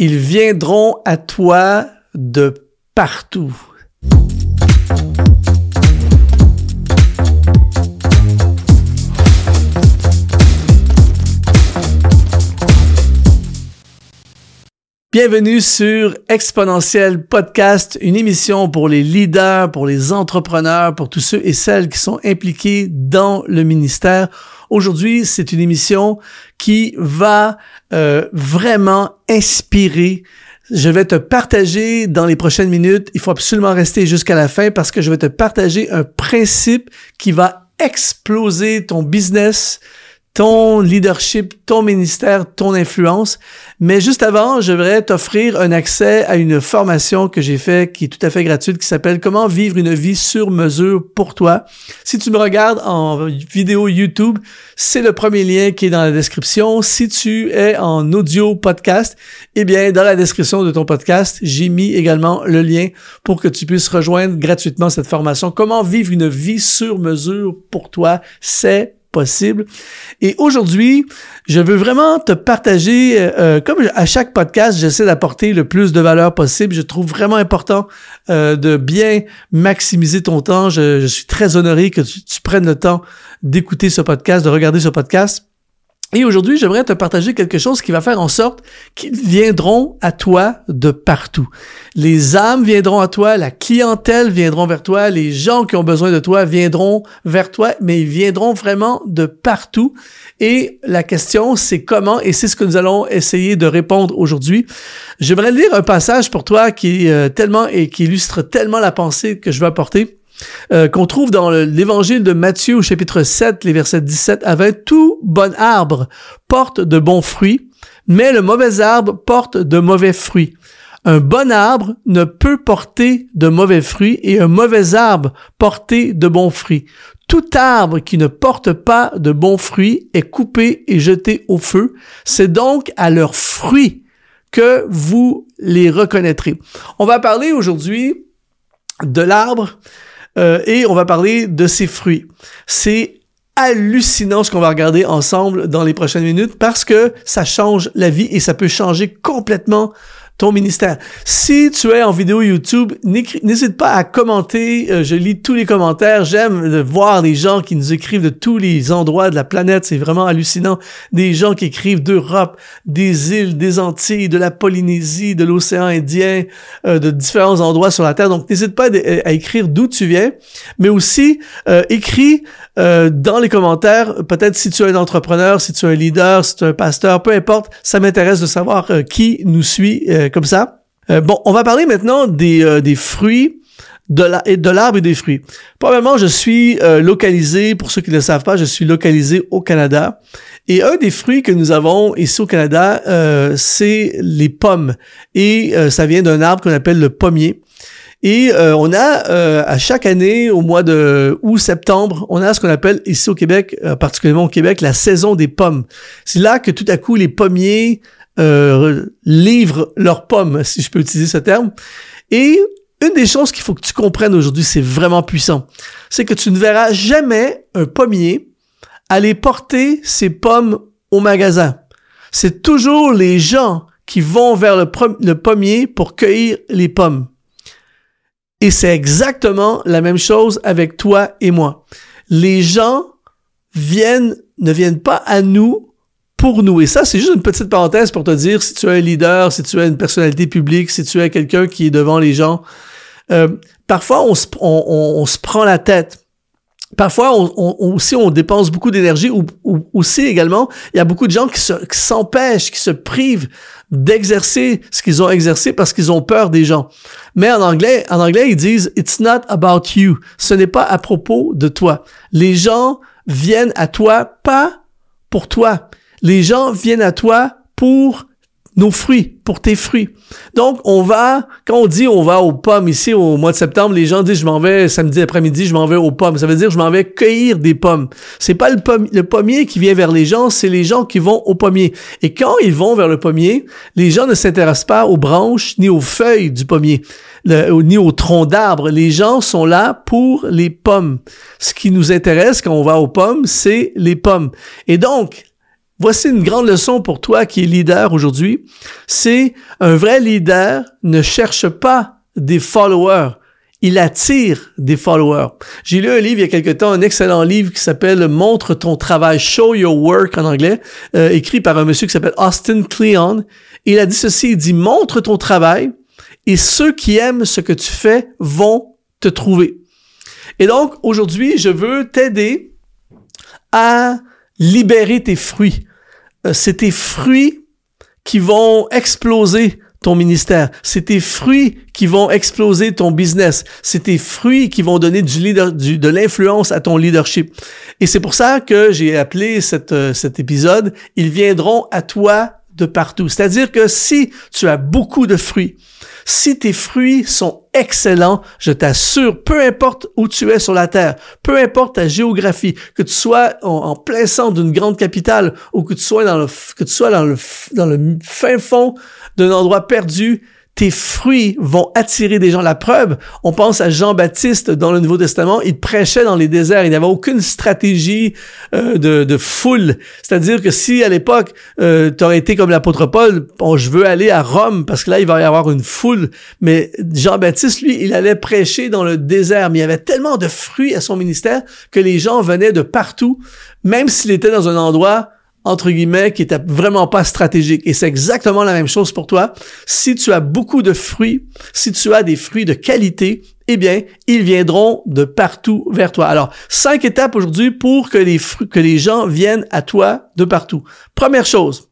Ils viendront à toi de partout. Bienvenue sur Exponentiel Podcast, une émission pour les leaders, pour les entrepreneurs, pour tous ceux et celles qui sont impliqués dans le ministère. Aujourd'hui, c'est une émission qui va euh, vraiment inspirer. Je vais te partager dans les prochaines minutes. Il faut absolument rester jusqu'à la fin parce que je vais te partager un principe qui va exploser ton business, ton leadership, ton ministère, ton influence. Mais juste avant, je voudrais t'offrir un accès à une formation que j'ai fait qui est tout à fait gratuite qui s'appelle Comment vivre une vie sur mesure pour toi. Si tu me regardes en vidéo YouTube, c'est le premier lien qui est dans la description. Si tu es en audio podcast, eh bien, dans la description de ton podcast, j'ai mis également le lien pour que tu puisses rejoindre gratuitement cette formation. Comment vivre une vie sur mesure pour toi. C'est possible. Et aujourd'hui, je veux vraiment te partager, euh, euh, comme à chaque podcast, j'essaie d'apporter le plus de valeur possible. Je trouve vraiment important euh, de bien maximiser ton temps. Je, suis très honoré que tu prennes le temps d'écouter ce podcast, de regarder ce podcast. Et aujourd'hui, j'aimerais te partager quelque chose qui va faire en sorte qu'ils viendront à toi de partout. Les âmes viendront à toi, la clientèle viendront vers toi, les gens qui ont besoin de toi viendront vers toi, mais ils viendront vraiment de partout. Et la question, c'est comment, et c'est ce que nous allons essayer de répondre aujourd'hui. J'aimerais lire un passage pour toi qui est euh, tellement et qui illustre tellement la pensée que je veux apporter. Euh, qu'on trouve dans l'évangile de Matthieu au chapitre 7, les versets 17 à 20. Tout bon arbre porte de bons fruits, mais le mauvais arbre porte de mauvais fruits. Un bon arbre ne peut porter de mauvais fruits et un mauvais arbre porter de bons fruits. Tout arbre qui ne porte pas de bons fruits est coupé et jeté au feu. C'est donc à leurs fruits que vous les reconnaîtrez. On va parler aujourd'hui de l'arbre euh, et on va parler de ses fruits. C'est hallucinant ce qu'on va regarder ensemble dans les prochaines minutes parce que ça change la vie et ça peut changer complètement ton ministère. Si tu es en vidéo YouTube, n'hésite pas à commenter. Euh, je lis tous les commentaires. J'aime voir les gens qui nous écrivent de tous les endroits de la planète. C'est vraiment hallucinant. Des gens qui écrivent d'Europe, des îles, des Antilles, de la Polynésie, de l'océan Indien, euh, de différents endroits sur la Terre. Donc, n'hésite pas à, écrire d'où tu viens, mais aussi euh, écris dans les commentaires, peut-être si tu es un entrepreneur, si tu es un leader, si tu es un pasteur, peu importe, ça m'intéresse de savoir qui nous suit comme ça. Euh, bon, on va parler maintenant des, euh, des fruits de l'arbre et des fruits. Probablement, je suis euh, localisé, pour ceux qui ne le savent pas, je suis localisé au Canada. Et un des fruits que nous avons ici au Canada, c'est les pommes. Et ça vient d'un arbre qu'on appelle le pommier. Et on a à chaque année, au mois de août-septembre, on a ce qu'on appelle ici au Québec, particulièrement au Québec, la saison des pommes. C'est là que tout à coup les pommiers euh, livrent leurs pommes, si je peux utiliser ce terme. Et une des choses qu'il faut que tu comprennes aujourd'hui, c'est vraiment puissant, c'est que tu ne verras jamais un pommier aller porter ses pommes au magasin. C'est toujours les gens qui vont vers le pommier pour cueillir les pommes. Et c'est exactement la même chose avec toi et moi. Les gens viennent, ne viennent pas à nous pour nous. Et ça, c'est juste une petite parenthèse pour te dire si tu es un leader, si tu es une personnalité publique, si tu es quelqu'un qui est devant les gens. Euh, parfois, on se, on, se prend la tête. Parfois, on, aussi, on dépense beaucoup d'énergie ou, aussi également, il y a beaucoup de gens qui s'empêchent, qui se privent d'exercer ce qu'ils ont exercé parce qu'ils ont peur des gens. Mais en anglais, en anglais, ils disent It's not about you. Ce n'est pas à propos de toi. Les gens viennent à toi pas pour toi les gens viennent à toi pour nos fruits, pour tes fruits. Donc, on va, quand on dit on va aux pommes ici au mois de septembre, les gens disent je m'en vais samedi après-midi, je m'en vais aux pommes. Ça veut dire je m'en vais cueillir des pommes. C'est pas le, pommier qui vient vers les gens, c'est les gens qui vont au pommier. Et quand ils vont vers le pommier, les gens ne s'intéressent pas aux branches ni aux feuilles du pommier, ni au tronc d'arbre. Les gens sont là pour les pommes. Ce qui nous intéresse quand on va aux pommes, c'est les pommes. Et donc, Voici une grande leçon pour toi qui es leader aujourd'hui. C'est un vrai leader ne cherche pas des followers. Il attire des followers. J'ai lu un livre il y a quelque temps, un excellent livre qui s'appelle Montre ton travail, Show Your Work en anglais, euh, écrit par un monsieur qui s'appelle Austin Kleon. Il a dit ceci, il dit montre ton travail et ceux qui aiment ce que tu fais vont te trouver. Et donc aujourd'hui, je veux t'aider à libérer tes fruits. Euh, c'est tes fruits qui vont exploser ton ministère. C'est tes fruits qui vont exploser ton business. C'est tes fruits qui vont donner de l'influence à ton leadership. Et c'est pour ça que j'ai appelé euh, cet épisode Ils viendront à toi de partout. C'est-à-dire que si tu as beaucoup de fruits, si tes fruits sont excellents, je t'assure, peu importe où tu es sur la terre, peu importe ta géographie, que tu sois en, plein centre d'une grande capitale ou que tu sois dans le, que tu sois dans le, dans le fin fond d'un endroit perdu, tes fruits vont attirer des gens. La preuve, on pense à Jean-Baptiste dans le Nouveau Testament, il prêchait dans les déserts, il n'avait aucune stratégie euh, de, foule. C'est-à-dire que si à l'époque, euh, tu aurais été comme l'apôtre Paul, bon, je veux aller à Rome parce que là, il va y avoir une foule, mais Jean-Baptiste, lui, il allait prêcher dans le désert, mais il y avait tellement de fruits à son ministère que les gens venaient de partout, même s'il était dans un endroit entre guillemets, qui était vraiment pas stratégique. Et c'est exactement la même chose pour toi. Si tu as beaucoup de fruits, si tu as des fruits de qualité, eh bien, ils viendront de partout vers toi. Alors, cinq étapes aujourd'hui pour que les fruits, que les gens viennent à toi de partout. Première chose,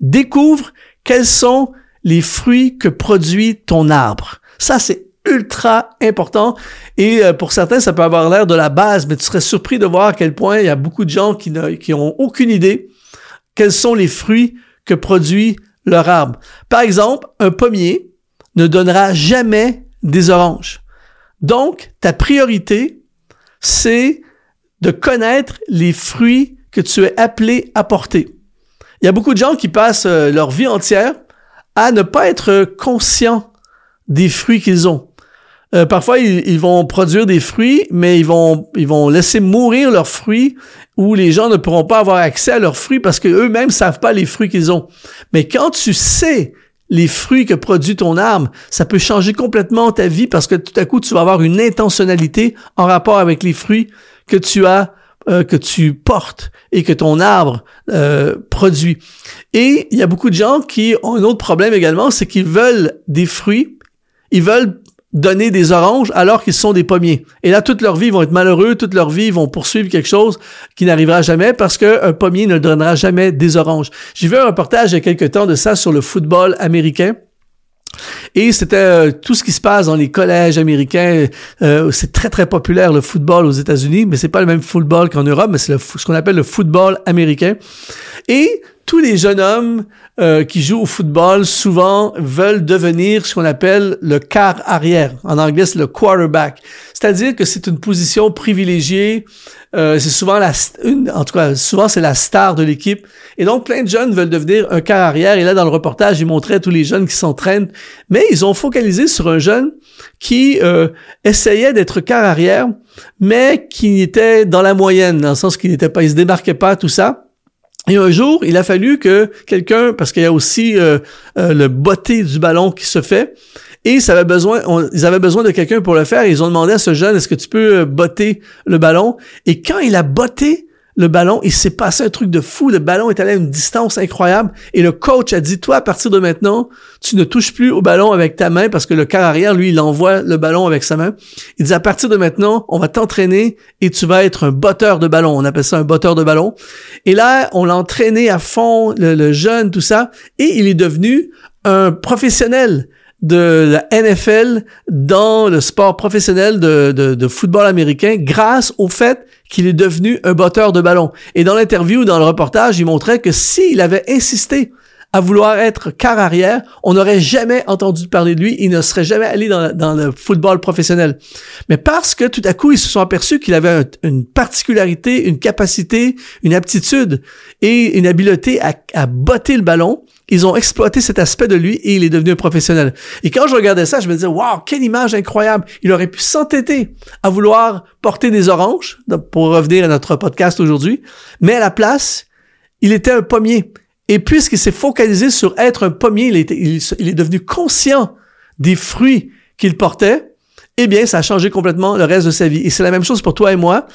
découvre quels sont les fruits que produit ton arbre. Ça, c'est ultra important et euh, pour certains ça peut avoir l'air de la base mais tu serais surpris de voir à quel point il y a beaucoup de gens qui n'ont aucune idée quels sont les fruits que produit leur arbre. Par exemple, un pommier ne donnera jamais des oranges. Donc, ta priorité, c'est de connaître les fruits que tu es appelé à porter. Il y a beaucoup de gens qui passent euh, leur vie entière à ne pas être conscients des fruits qu'ils ont. Euh, parfois, ils, vont produire des fruits, mais ils vont, ils vont laisser mourir leurs fruits où les gens ne pourront pas avoir accès à leurs fruits parce qu'eux-mêmes savent pas les fruits qu'ils ont. Mais quand tu sais les fruits que produit ton arbre, ça peut changer complètement ta vie parce que tout à coup, tu vas avoir une intentionnalité en rapport avec les fruits que tu as euh, que tu portes et que ton arbre euh, produit. Et il y a beaucoup de gens qui ont un autre problème également, c'est qu'ils veulent des fruits, ils veulent donner des oranges alors qu'ils sont des pommiers. Et là, toute leur vie, ils vont être malheureux, toute leur vie, ils vont poursuivre quelque chose qui n'arrivera jamais parce qu'un pommier ne donnera jamais des oranges. J'ai vu un reportage il y a quelque temps de ça sur le football américain. Et c'était euh, tout ce qui se passe dans les collèges américains. Euh, c'est très très populaire le football aux États-Unis, mais c'est pas le même football qu'en Europe, mais c'est ce qu'on appelle le football américain. Et tous les jeunes hommes euh, qui jouent au football souvent veulent devenir ce qu'on appelle le quart arrière. En anglais, c'est le quarterback. C'est-à-dire que c'est une position privilégiée. Euh, c'est souvent la, une, en tout cas, souvent c'est la star de l'équipe. Et donc, plein de jeunes veulent devenir un quart arrière. Et là, dans le reportage, ils montraient tous les jeunes qui s'entraînent. Mais ils ont focalisé sur un jeune qui euh, essayait d'être quart arrière, mais qui était dans la moyenne, dans le sens qu'il n'était pas, il se démarquait pas, tout ça. Et un jour, il a fallu que quelqu'un, parce qu'il y a aussi euh, euh, le botté du ballon qui se fait, et ils avaient besoin de quelqu'un pour le faire. ils ont demandé à ce jeune, est-ce que tu peux euh, botter le ballon? Et quand il a botté le ballon, il s'est passé un truc de fou. Le ballon est allé à une distance incroyable. Et le coach a dit, toi, à partir de maintenant, tu ne touches plus au ballon avec ta main parce que le quart arrière, lui, il envoie le ballon avec sa main. Il dit, à partir de maintenant, on va t'entraîner et tu vas être un botteur de ballon. On appelle ça un botteur de ballon. Et là, on l'a entraîné à fond, le jeune, tout ça. Et il est devenu un professionnel de la NFL dans le sport professionnel de, football américain grâce au fait qu'il est devenu un botteur de ballon. Et dans l'interview, dans le reportage, il montrait que s'il avait insisté à vouloir être quart arrière, on n'aurait jamais entendu parler de lui, il ne serait jamais allé dans, dans, le football professionnel. Mais parce que tout à coup, ils se sont aperçus qu'il avait une particularité, une capacité, une aptitude et une habileté à, à botter le ballon, ils ont exploité cet aspect de lui et il est devenu un professionnel. Et quand je regardais ça, je me disais, waouh, quelle image incroyable. Il aurait pu s'entêter à vouloir porter des oranges, pour revenir à notre podcast aujourd'hui, mais à la place, il était un pommier. Et puisqu'il s'est focalisé sur être un pommier, il, est devenu conscient des fruits qu'il portait, eh bien, ça a changé complètement le reste de sa vie. Et c'est la même chose pour toi et moi.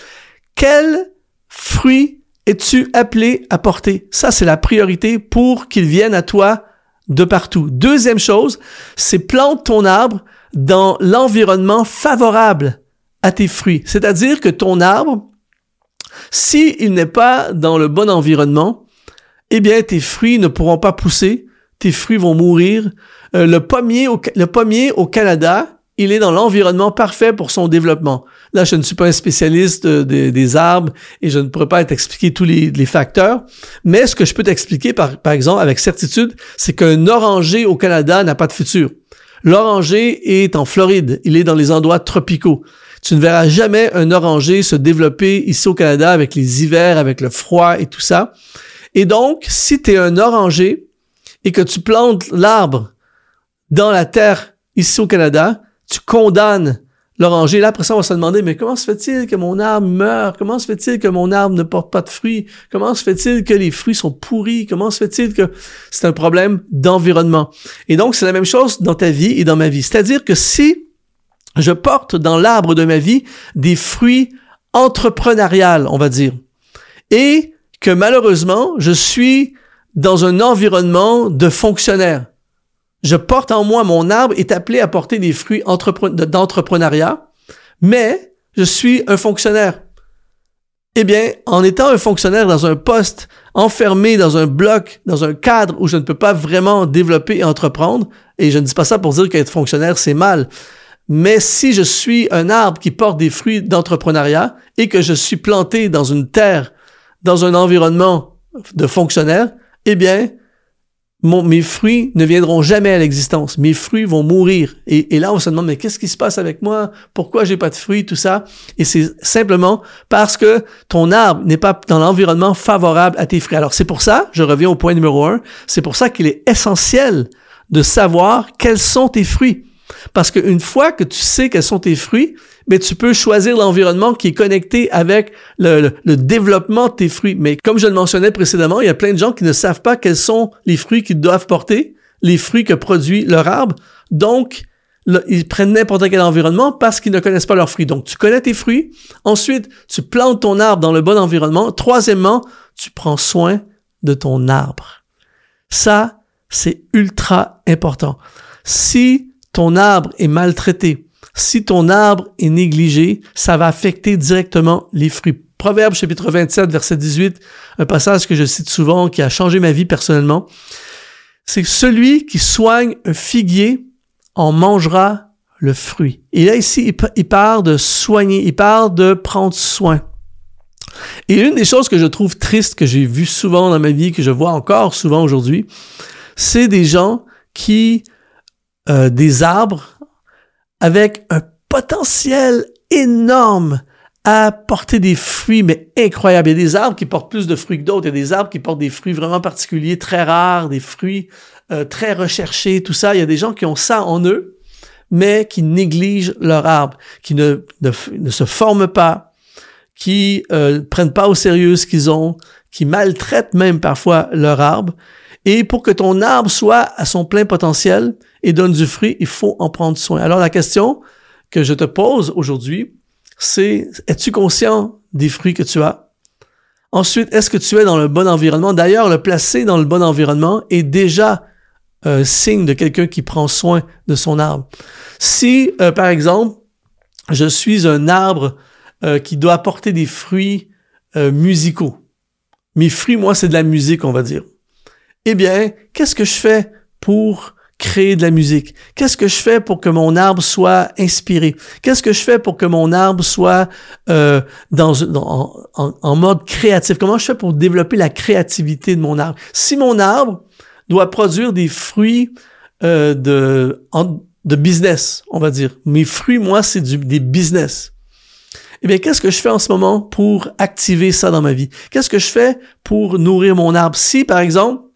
Quel fruit es-tu appelé à porter? Ça, c'est la priorité pour qu'il vienne à toi de partout. Deuxième chose, c'est plante ton arbre dans l'environnement favorable à tes fruits. C'est-à-dire que ton arbre, s'il n'est pas dans le bon environnement, eh bien, tes fruits ne pourront pas pousser, tes fruits vont mourir. Euh, le, pommier au, Canada, il est dans l'environnement parfait pour son développement. Là, je ne suis pas un spécialiste euh, des, arbres et je ne pourrais pas t'expliquer tous les, facteurs, mais ce que je peux t'expliquer, par, par exemple, avec certitude, c'est qu'un oranger au Canada n'a pas de futur. L'oranger est en Floride, il est dans les endroits tropicaux. Tu ne verras jamais un oranger se développer ici au Canada avec les hivers, avec le froid et tout ça. Et donc, si tu es un oranger et que tu plantes l'arbre dans la terre ici au Canada, tu condamnes l'oranger. Là, après ça, on va se demander, mais comment se fait-il que mon arbre meurt? Comment se fait-il que mon arbre ne porte pas de fruits? Comment se fait-il que les fruits sont pourris? Comment se fait-il que c'est un problème d'environnement? Et donc, c'est la même chose dans ta vie et dans ma vie. C'est-à-dire que si je porte dans l'arbre de ma vie des fruits entrepreneuriales, on va dire, et que malheureusement, je suis dans un environnement de fonctionnaire. Je porte en moi, mon arbre est appelé à porter des fruits d'entrepreneuriat, mais je suis un fonctionnaire. Eh bien, en étant un fonctionnaire dans un poste, enfermé dans un bloc, dans un cadre où je ne peux pas vraiment développer et entreprendre, et je ne dis pas ça pour dire qu'être fonctionnaire, c'est mal, mais si je suis un arbre qui porte des fruits d'entrepreneuriat et que je suis planté dans une terre dans un environnement de fonctionnaire, eh bien, mes fruits ne viendront jamais à l'existence. Mes fruits vont mourir. Et, et, là, on se demande, mais qu'est-ce qui se passe avec moi? Pourquoi j'ai pas de fruits? Tout ça. Et c'est simplement parce que ton arbre n'est pas dans l'environnement favorable à tes fruits. Alors, c'est pour ça, je reviens au point numéro un, c'est pour ça qu'il est essentiel de savoir quels sont tes fruits. Parce qu'une fois que tu sais quels sont tes fruits, mais tu peux choisir l'environnement qui est connecté avec le, développement de tes fruits. Mais comme je le mentionnais précédemment, il y a plein de gens qui ne savent pas quels sont les fruits qu'ils doivent porter, les fruits que produit leur arbre. Donc, ils prennent n'importe quel environnement parce qu'ils ne connaissent pas leurs fruits. Donc, tu connais tes fruits. Ensuite, tu plantes ton arbre dans le bon environnement. Troisièmement, tu prends soin de ton arbre. Ça, c'est ultra important. Si ton arbre est maltraité, si ton arbre est négligé, ça va affecter directement les fruits. Proverbe chapitre 27, verset 18, un passage que je cite souvent, qui a changé ma vie personnellement. C'est celui qui soigne un figuier en mangera le fruit. Et là, ici, il parle de soigner, il parle de prendre soin. Et une des choses que je trouve triste, que j'ai vu souvent dans ma vie, que je vois encore souvent aujourd'hui, c'est des gens qui, euh, des arbres, avec un potentiel énorme à porter des fruits, mais incroyables. Il y a des arbres qui portent plus de fruits que d'autres. Il y a des arbres qui portent des fruits vraiment particuliers, très rares, des fruits euh, très recherchés, tout ça. Il y a des gens qui ont ça en eux, mais qui négligent leur arbre, qui ne, ne, se forment pas, qui euh, prennent pas au sérieux ce qu'ils ont, qui maltraitent même parfois leur arbre. Et pour que ton arbre soit à son plein potentiel et donne du fruit, il faut en prendre soin. Alors la question que je te pose aujourd'hui, c'est es-tu conscient des fruits que tu as? Ensuite, est-ce que tu es dans le bon environnement? D'ailleurs, le placer dans le bon environnement est déjà un signe de quelqu'un qui prend soin de son arbre. Si, euh, par exemple, je suis un arbre euh, qui doit apporter des fruits euh, musicaux, mes fruits, moi, c'est de la musique, on va dire eh bien, qu'est-ce que je fais pour créer de la musique? Qu'est-ce que je fais pour que mon arbre soit inspiré? Qu'est-ce que je fais pour que mon arbre soit euh, en, mode créatif? Comment je fais pour développer la créativité de mon arbre? Si mon arbre doit produire des fruits euh, de, de business, on va dire. Mes fruits, moi, c'est des business. Eh bien, qu'est-ce que je fais en ce moment pour activer ça dans ma vie? Qu'est-ce que je fais pour nourrir mon arbre? Si, par exemple,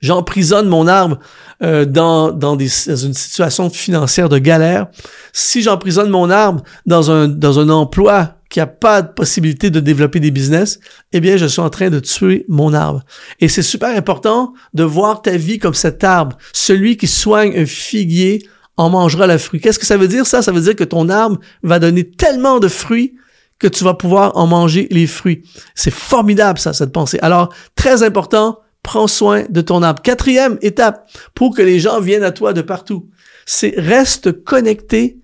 j'emprisonne mon arbre euh, dans, dans, une situation financière de galère, si j'emprisonne mon arbre dans un, dans un emploi qui a pas de possibilité de développer des business, eh bien, je suis en train de tuer mon arbre. Et c'est super important de voir ta vie comme cet arbre. Celui qui soigne un figuier en mangera le fruit. Qu'est-ce que ça veut dire ça? Ça veut dire que ton arbre va donner tellement de fruits que tu vas pouvoir en manger les fruits. C'est formidable ça, cette pensée. Alors, très important, prends soin de ton arbre. Quatrième étape, pour que les gens viennent à toi de partout, c'est reste connecté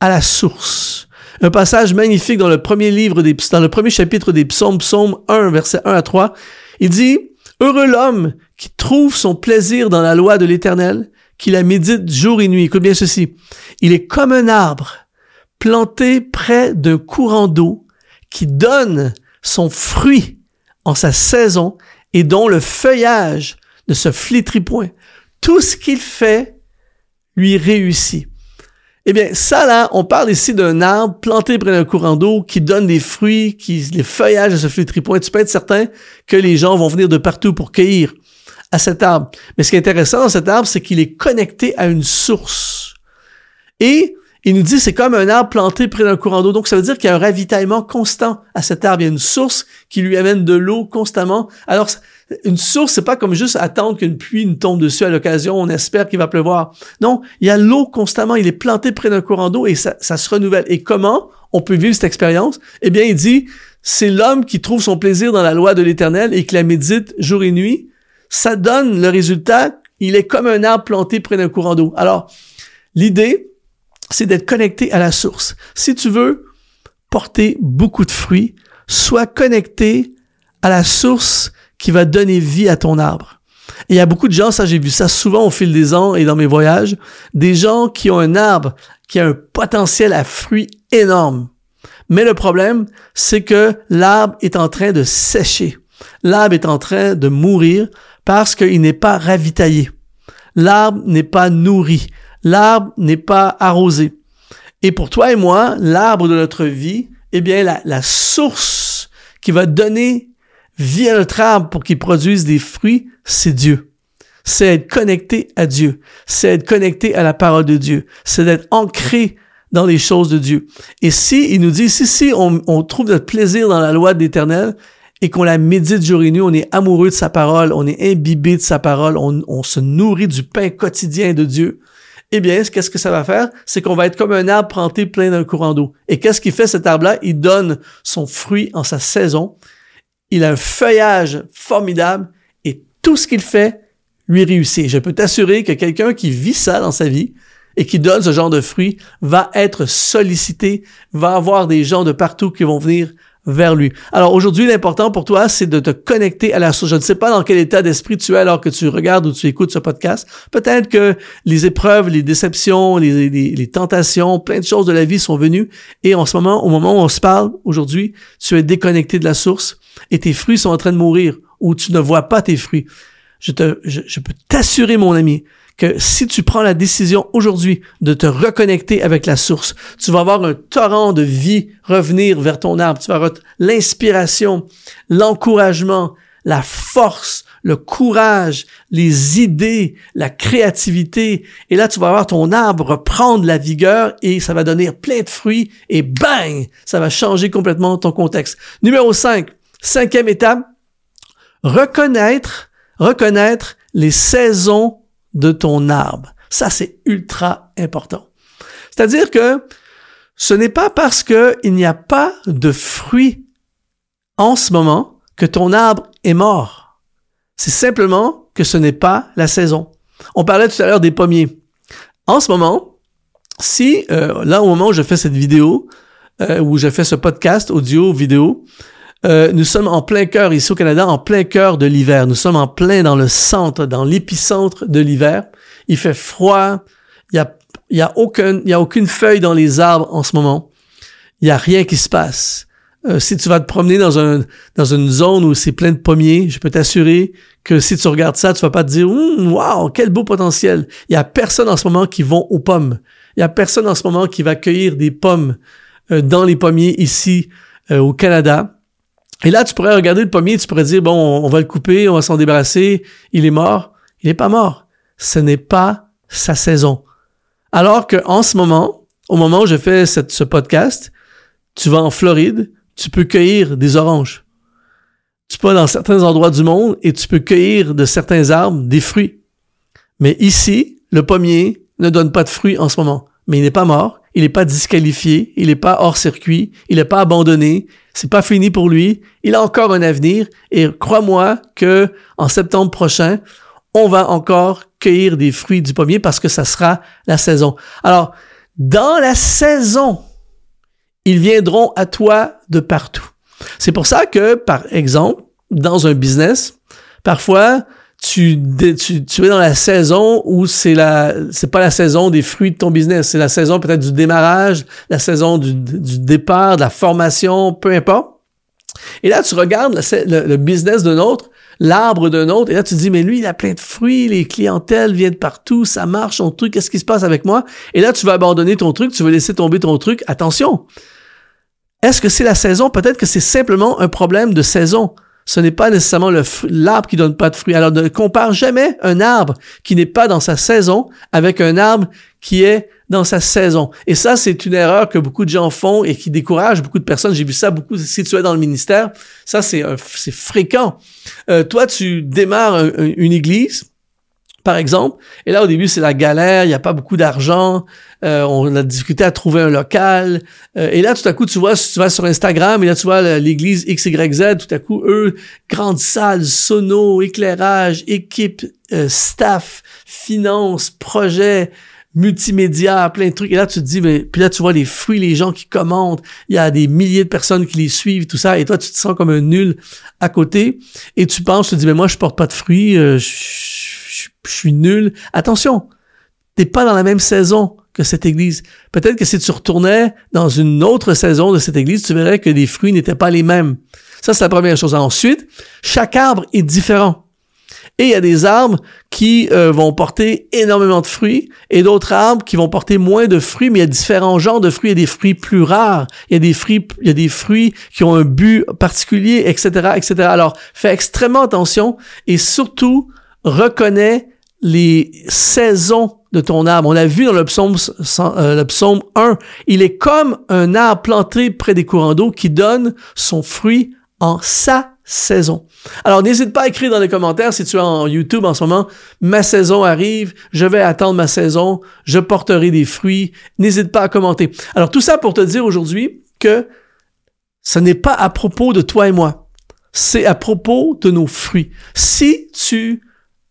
à la source. Un passage magnifique dans le premier livre des, dans le premier chapitre des psaumes, psaume 1, verset 1 à 3. Il dit, Heureux l'homme qui trouve son plaisir dans la loi de l'éternel, qui la médite jour et nuit. Écoute bien ceci. Il est comme un arbre planté près d'un courant d'eau qui donne son fruit en sa saison et dont le feuillage ne se flétrit point. Tout ce qu'il fait lui réussit. Eh bien, ça là, on parle ici d'un arbre planté près d'un courant d'eau qui donne des fruits, qui les feuillages se flétrit point. Tu peux être certain que les gens vont venir de partout pour cueillir à cet arbre. Mais ce qui est intéressant dans cet arbre, c'est qu'il est connecté à une source. Et il nous dit c'est comme un arbre planté près d'un courant d'eau. Donc ça veut dire qu'il y a un ravitaillement constant à cet arbre. Il y a une source qui lui amène de l'eau constamment. Alors une source, c'est pas comme juste attendre qu'une pluie nous tombe dessus à l'occasion, on espère qu'il va pleuvoir. Non, il y a l'eau constamment, il est planté près d'un courant d'eau et ça, ça se renouvelle. Et comment on peut vivre cette expérience? Eh bien, il dit, c'est l'homme qui trouve son plaisir dans la loi de l'éternel et qui la médite jour et nuit. Ça donne le résultat, il est comme un arbre planté près d'un courant d'eau. Alors, l'idée, c'est d'être connecté à la source. Si tu veux porter beaucoup de fruits, sois connecté à la source qui va donner vie à ton arbre. Et il y a beaucoup de gens, ça j'ai vu ça souvent au fil des ans et dans mes voyages, des gens qui ont un arbre qui a un potentiel à fruits énorme. Mais le problème, c'est que l'arbre est en train de sécher. L'arbre est en train de mourir parce qu'il n'est pas ravitaillé. L'arbre n'est pas nourri. L'arbre n'est pas arrosé. Et pour toi et moi, l'arbre de notre vie, eh bien, la, source qui va donner vie à notre arbre pour qu'il produise des fruits, c'est Dieu. C'est être connecté à Dieu. C'est être connecté à la parole de Dieu. C'est d'être ancré dans les choses de Dieu. Et si, il nous dit, si, si on, trouve notre plaisir dans la loi de l'Éternel et qu'on la médite jour et nuit, on est amoureux de sa parole, on est imbibé de sa parole, on se nourrit du pain quotidien de Dieu, eh bien, qu'est-ce que ça va faire? C'est qu'on va être comme un arbre planté plein d'un courant d'eau. Et qu'est-ce qu'il fait cet arbre-là? Il donne son fruit en sa saison il a un feuillage formidable et tout ce qu'il fait lui réussit. Je peux t'assurer que quelqu'un qui vit ça dans sa vie et qui donne ce genre de fruits va être sollicité, va avoir des gens de partout qui vont venir vers lui. Alors aujourd'hui, l'important pour toi, c'est de te connecter à la source. Je ne sais pas dans quel état d'esprit tu es alors que tu regardes ou tu écoutes ce podcast. Peut-être que les épreuves, les déceptions, les, tentations, plein de choses de la vie sont venues et en ce moment, au moment où on se parle aujourd'hui, tu es déconnecté de la source et tes fruits sont en train de mourir ou tu ne vois pas tes fruits. Je, peux t'assurer, mon ami, que si tu prends la décision aujourd'hui de te reconnecter avec la source, tu vas avoir un torrent de vie revenir vers ton arbre. Tu vas avoir l'inspiration, l'encouragement, la force, le courage, les idées, la créativité. Et là, tu vas voir ton arbre reprendre la vigueur et ça va donner plein de fruits et bang, ça va changer complètement ton contexte. Numéro 5, Cinquième étape, reconnaître, reconnaître les saisons de ton arbre. Ça, c'est ultra important. C'est-à-dire que ce n'est pas parce qu'il n'y a pas de fruits en ce moment que ton arbre est mort. C'est simplement que ce n'est pas la saison. On parlait tout à l'heure des pommiers. En ce moment, si, euh, là, au moment où je fais cette vidéo, euh, où je fais ce podcast audio, vidéo, euh, nous sommes en plein cœur, ici au Canada, en plein cœur de l'hiver. Nous sommes en plein dans le centre, dans l'épicentre de l'hiver. Il fait froid. Il y a, y a y a aucune feuille dans les arbres en ce moment. Il y a rien qui se passe. Euh, si tu vas te promener dans un dans une zone où c'est plein de pommiers, je peux t'assurer que si tu regardes ça, tu vas pas te dire waouh quel beau potentiel. Il y a personne en ce moment qui vont aux pommes. Il y a personne en ce moment qui va cueillir des pommes euh, dans les pommiers ici au Canada. Et là, tu pourrais regarder le pommier, tu pourrais dire, bon, on va le couper, on va s'en débarrasser, il est mort. Il n'est pas mort. Ce n'est pas sa saison. Alors que en ce moment, au moment où je fais ce podcast, tu vas en Floride, tu peux cueillir des oranges. Tu vas dans certains endroits du monde et tu peux cueillir de certains arbres des fruits. Mais ici, le pommier ne donne pas de fruits en ce moment. Mais il n'est pas mort, il n'est pas disqualifié, il n'est pas hors circuit, il n'est pas abandonné, c'est pas fini pour lui, il a encore un avenir et crois-moi que en septembre prochain, on va encore cueillir des fruits du pommier parce que ça sera la saison. Alors, dans la saison, ils viendront à toi de partout. C'est pour ça que, par exemple, dans un business, parfois, tu, es dans la saison où c'est la c'est pas la saison des fruits de ton business, c'est la saison peut-être du démarrage, la saison du, départ, de la formation, peu importe. Et là, tu regardes le, business d'un autre, l'arbre d'un autre, et là, tu dis, mais lui, il a plein de fruits, les clientèles viennent partout, ça marche, son truc, qu'est-ce qui se passe avec moi? Et là, tu vas abandonner ton truc, tu vas laisser tomber ton truc. Attention! Est-ce que c'est la saison? Peut-être que c'est simplement un problème de saison ce n'est pas nécessairement l'arbre qui donne pas de fruits. Alors ne compare jamais un arbre qui n'est pas dans sa saison avec un arbre qui est dans sa saison. Et ça, c'est une erreur que beaucoup de gens font et qui décourage beaucoup de personnes. J'ai vu ça beaucoup si tu es dans le ministère. Ça, c'est fréquent. Euh, toi, tu démarres une église par exemple. Et là, au début, c'est la galère, il n'y a pas beaucoup d'argent, euh, on a difficulté à trouver un local. Euh, et là, tout à coup, tu vois, tu vas sur Instagram, et là, tu vois l'église XYZ, tout à coup, eux, grande salle, sono, éclairage, équipe, euh, staff, finance, projet, multimédia, plein de trucs. Et là, tu te dis, mais puis là, tu vois les fruits, les gens qui commandent, il y a des milliers de personnes qui les suivent, tout ça, et toi, tu te sens comme un nul à côté, et tu penses, tu te dis, mais moi, je porte pas de fruits, je je suis nul. Attention, t'es pas dans la même saison que cette église. Peut-être que si tu retournais dans une autre saison de cette église, tu verrais que les fruits n'étaient pas les mêmes. Ça, c'est la première chose. Ensuite, chaque arbre est différent. Et il y a des arbres qui euh, vont porter énormément de fruits et d'autres arbres qui vont porter moins de fruits, mais il y a différents genres de fruits. Il y a des fruits plus rares, il y a des fruits, il y a des fruits qui ont un but particulier, etc., etc. Alors, fais extrêmement attention et surtout, reconnais les saisons de ton arbre. On l'a vu dans le psaume, euh, le psaume 1. Il est comme un arbre planté près des courants d'eau qui donne son fruit en sa saison. Alors, n'hésite pas à écrire dans les commentaires si tu es en YouTube en ce moment, ma saison arrive, je vais attendre ma saison, je porterai des fruits. N'hésite pas à commenter. Alors, tout ça pour te dire aujourd'hui que ce n'est pas à propos de toi et moi. C'est à propos de nos fruits. Si tu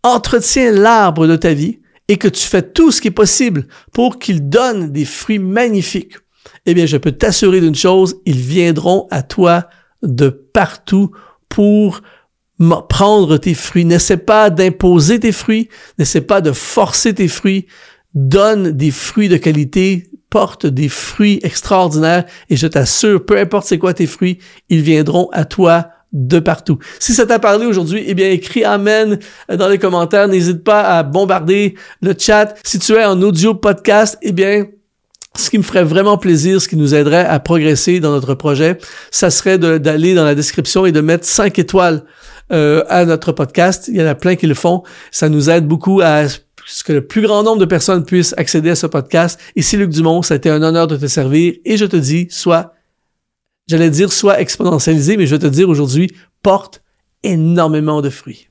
entretiens l'arbre de ta vie et que tu fais tout ce qui est possible pour qu'il donne des fruits magnifiques, eh bien, je peux t'assurer d'une chose, ils viendront à toi de partout pour prendre tes fruits. N'essaie pas d'imposer tes fruits, n'essaie pas de forcer tes fruits. Donne des fruits de qualité, porte des fruits extraordinaires et je t'assure, peu importe c'est quoi tes fruits, ils viendront à toi de partout. Si ça t'a parlé aujourd'hui, eh bien, écris Amen dans les commentaires. N'hésite pas à bombarder le chat. Si tu es en audio podcast, eh bien, ce qui me ferait vraiment plaisir, ce qui nous aiderait à progresser dans notre projet, ça serait d'aller dans la description et de mettre 5 étoiles euh, à notre podcast. Il y en a plein qui le font. Ça nous aide beaucoup à ce que le plus grand nombre de personnes puissent accéder à ce podcast. Ici Luc Dumont, ça a été un honneur de te servir et je te dis, sois j'allais dire soit exponentialisé, mais je vais te dire aujourd'hui, porte énormément de fruits.